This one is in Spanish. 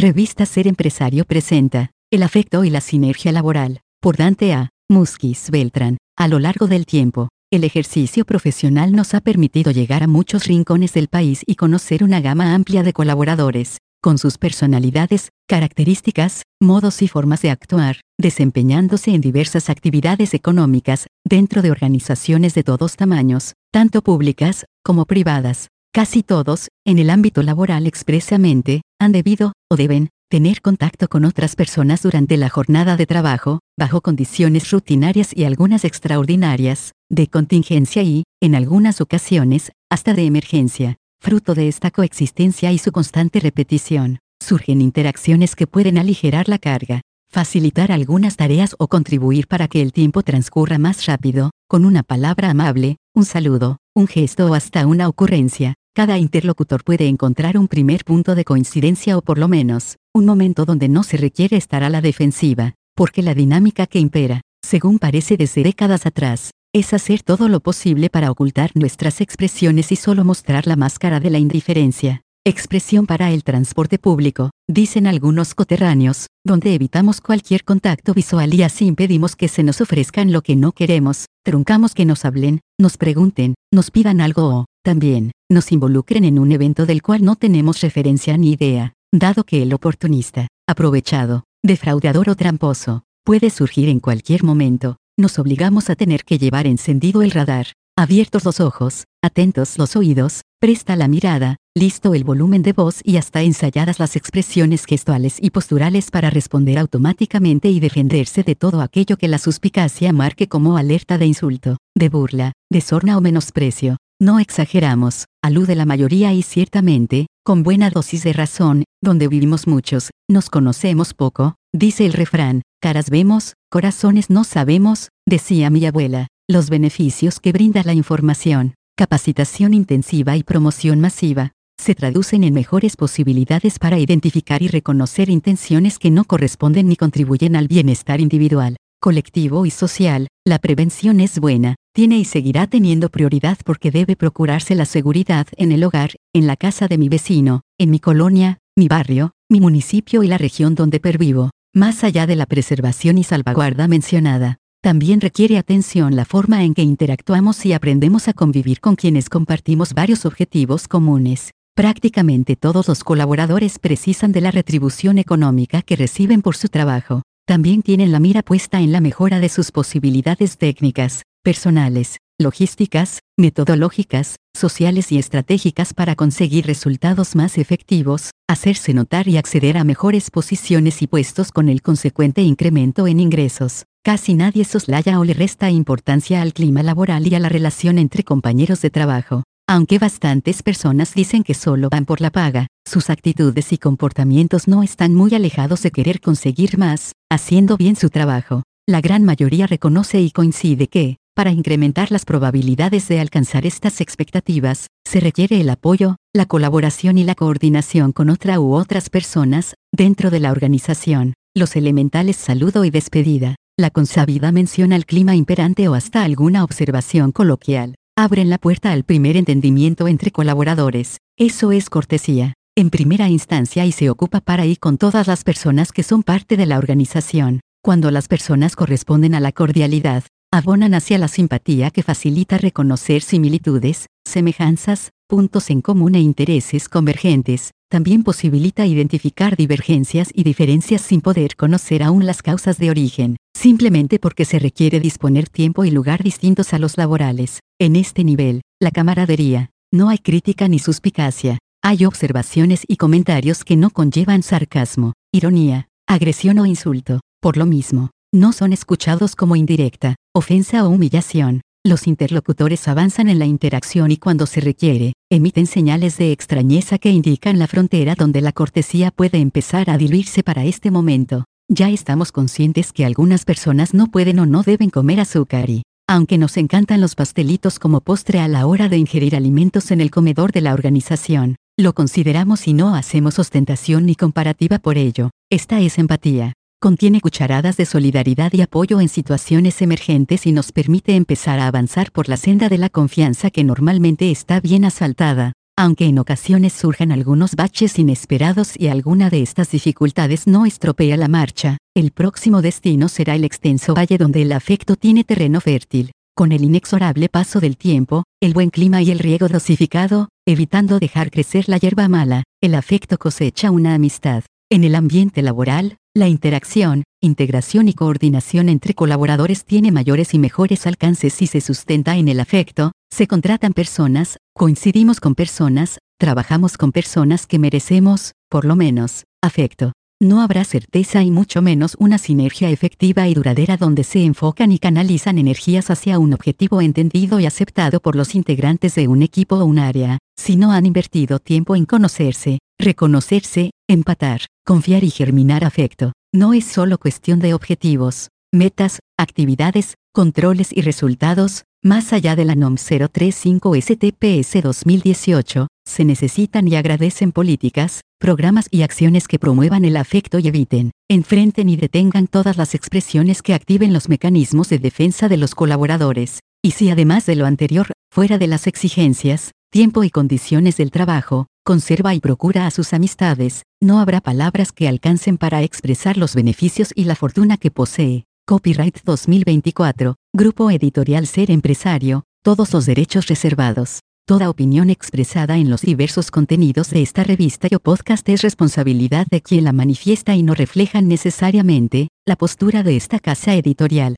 Revista Ser Empresario presenta El afecto y la sinergia laboral, por Dante A. Musquiz Beltrán. A lo largo del tiempo, el ejercicio profesional nos ha permitido llegar a muchos rincones del país y conocer una gama amplia de colaboradores, con sus personalidades, características, modos y formas de actuar, desempeñándose en diversas actividades económicas, dentro de organizaciones de todos tamaños, tanto públicas como privadas. Casi todos, en el ámbito laboral expresamente, han debido, o deben, tener contacto con otras personas durante la jornada de trabajo, bajo condiciones rutinarias y algunas extraordinarias, de contingencia y, en algunas ocasiones, hasta de emergencia. Fruto de esta coexistencia y su constante repetición, surgen interacciones que pueden aligerar la carga, facilitar algunas tareas o contribuir para que el tiempo transcurra más rápido, con una palabra amable, un saludo, un gesto o hasta una ocurrencia, cada interlocutor puede encontrar un primer punto de coincidencia o por lo menos, un momento donde no se requiere estar a la defensiva, porque la dinámica que impera, según parece desde décadas atrás, es hacer todo lo posible para ocultar nuestras expresiones y solo mostrar la máscara de la indiferencia. Expresión para el transporte público, dicen algunos coterráneos, donde evitamos cualquier contacto visual y así impedimos que se nos ofrezcan lo que no queremos, truncamos que nos hablen, nos pregunten, nos pidan algo o, también, nos involucren en un evento del cual no tenemos referencia ni idea, dado que el oportunista, aprovechado, defraudador o tramposo, puede surgir en cualquier momento, nos obligamos a tener que llevar encendido el radar, abiertos los ojos, atentos los oídos, presta la mirada, listo el volumen de voz y hasta ensayadas las expresiones gestuales y posturales para responder automáticamente y defenderse de todo aquello que la suspicacia marque como alerta de insulto, de burla, de sorna o menosprecio, no exageramos, alude la mayoría y ciertamente, con buena dosis de razón, donde vivimos muchos, nos conocemos poco, dice el refrán, caras vemos, corazones no sabemos, decía mi abuela, los beneficios que brinda la información, capacitación intensiva y promoción masiva, se traducen en mejores posibilidades para identificar y reconocer intenciones que no corresponden ni contribuyen al bienestar individual colectivo y social, la prevención es buena, tiene y seguirá teniendo prioridad porque debe procurarse la seguridad en el hogar, en la casa de mi vecino, en mi colonia, mi barrio, mi municipio y la región donde pervivo, más allá de la preservación y salvaguarda mencionada. También requiere atención la forma en que interactuamos y aprendemos a convivir con quienes compartimos varios objetivos comunes. Prácticamente todos los colaboradores precisan de la retribución económica que reciben por su trabajo también tienen la mira puesta en la mejora de sus posibilidades técnicas, personales, logísticas, metodológicas, sociales y estratégicas para conseguir resultados más efectivos, hacerse notar y acceder a mejores posiciones y puestos con el consecuente incremento en ingresos. Casi nadie soslaya o le resta importancia al clima laboral y a la relación entre compañeros de trabajo. Aunque bastantes personas dicen que solo van por la paga, sus actitudes y comportamientos no están muy alejados de querer conseguir más, haciendo bien su trabajo. La gran mayoría reconoce y coincide que, para incrementar las probabilidades de alcanzar estas expectativas, se requiere el apoyo, la colaboración y la coordinación con otra u otras personas, dentro de la organización. Los elementales saludo y despedida, la consabida mención al clima imperante o hasta alguna observación coloquial abren la puerta al primer entendimiento entre colaboradores. Eso es cortesía, en primera instancia y se ocupa para ir con todas las personas que son parte de la organización. Cuando las personas corresponden a la cordialidad, abonan hacia la simpatía que facilita reconocer similitudes, semejanzas, puntos en común e intereses convergentes, también posibilita identificar divergencias y diferencias sin poder conocer aún las causas de origen, simplemente porque se requiere disponer tiempo y lugar distintos a los laborales. En este nivel, la camaradería, no hay crítica ni suspicacia, hay observaciones y comentarios que no conllevan sarcasmo, ironía, agresión o insulto, por lo mismo, no son escuchados como indirecta, ofensa o humillación, los interlocutores avanzan en la interacción y cuando se requiere, emiten señales de extrañeza que indican la frontera donde la cortesía puede empezar a diluirse para este momento. Ya estamos conscientes que algunas personas no pueden o no deben comer azúcar y, aunque nos encantan los pastelitos como postre a la hora de ingerir alimentos en el comedor de la organización, lo consideramos y no hacemos ostentación ni comparativa por ello. Esta es empatía. Contiene cucharadas de solidaridad y apoyo en situaciones emergentes y nos permite empezar a avanzar por la senda de la confianza que normalmente está bien asaltada. aunque en ocasiones surjan algunos baches inesperados y alguna de estas dificultades no estropea la marcha, el próximo destino será el extenso valle donde el afecto tiene terreno fértil. Con el inexorable paso del tiempo, el buen clima y el riego dosificado, evitando dejar crecer la hierba mala, el afecto cosecha una amistad. En el ambiente laboral, la interacción, integración y coordinación entre colaboradores tiene mayores y mejores alcances si se sustenta en el afecto, se contratan personas, coincidimos con personas, trabajamos con personas que merecemos, por lo menos, afecto. No habrá certeza y mucho menos una sinergia efectiva y duradera donde se enfocan y canalizan energías hacia un objetivo entendido y aceptado por los integrantes de un equipo o un área, si no han invertido tiempo en conocerse, reconocerse, empatar, confiar y germinar afecto. No es solo cuestión de objetivos, metas, actividades, controles y resultados, más allá de la NOM 035 STPS 2018, se necesitan y agradecen políticas, programas y acciones que promuevan el afecto y eviten, enfrenten y detengan todas las expresiones que activen los mecanismos de defensa de los colaboradores. Y si además de lo anterior, fuera de las exigencias, tiempo y condiciones del trabajo, conserva y procura a sus amistades, no habrá palabras que alcancen para expresar los beneficios y la fortuna que posee. Copyright 2024, Grupo Editorial Ser Empresario, todos los derechos reservados. Toda opinión expresada en los diversos contenidos de esta revista o podcast es responsabilidad de quien la manifiesta y no reflejan necesariamente la postura de esta casa editorial.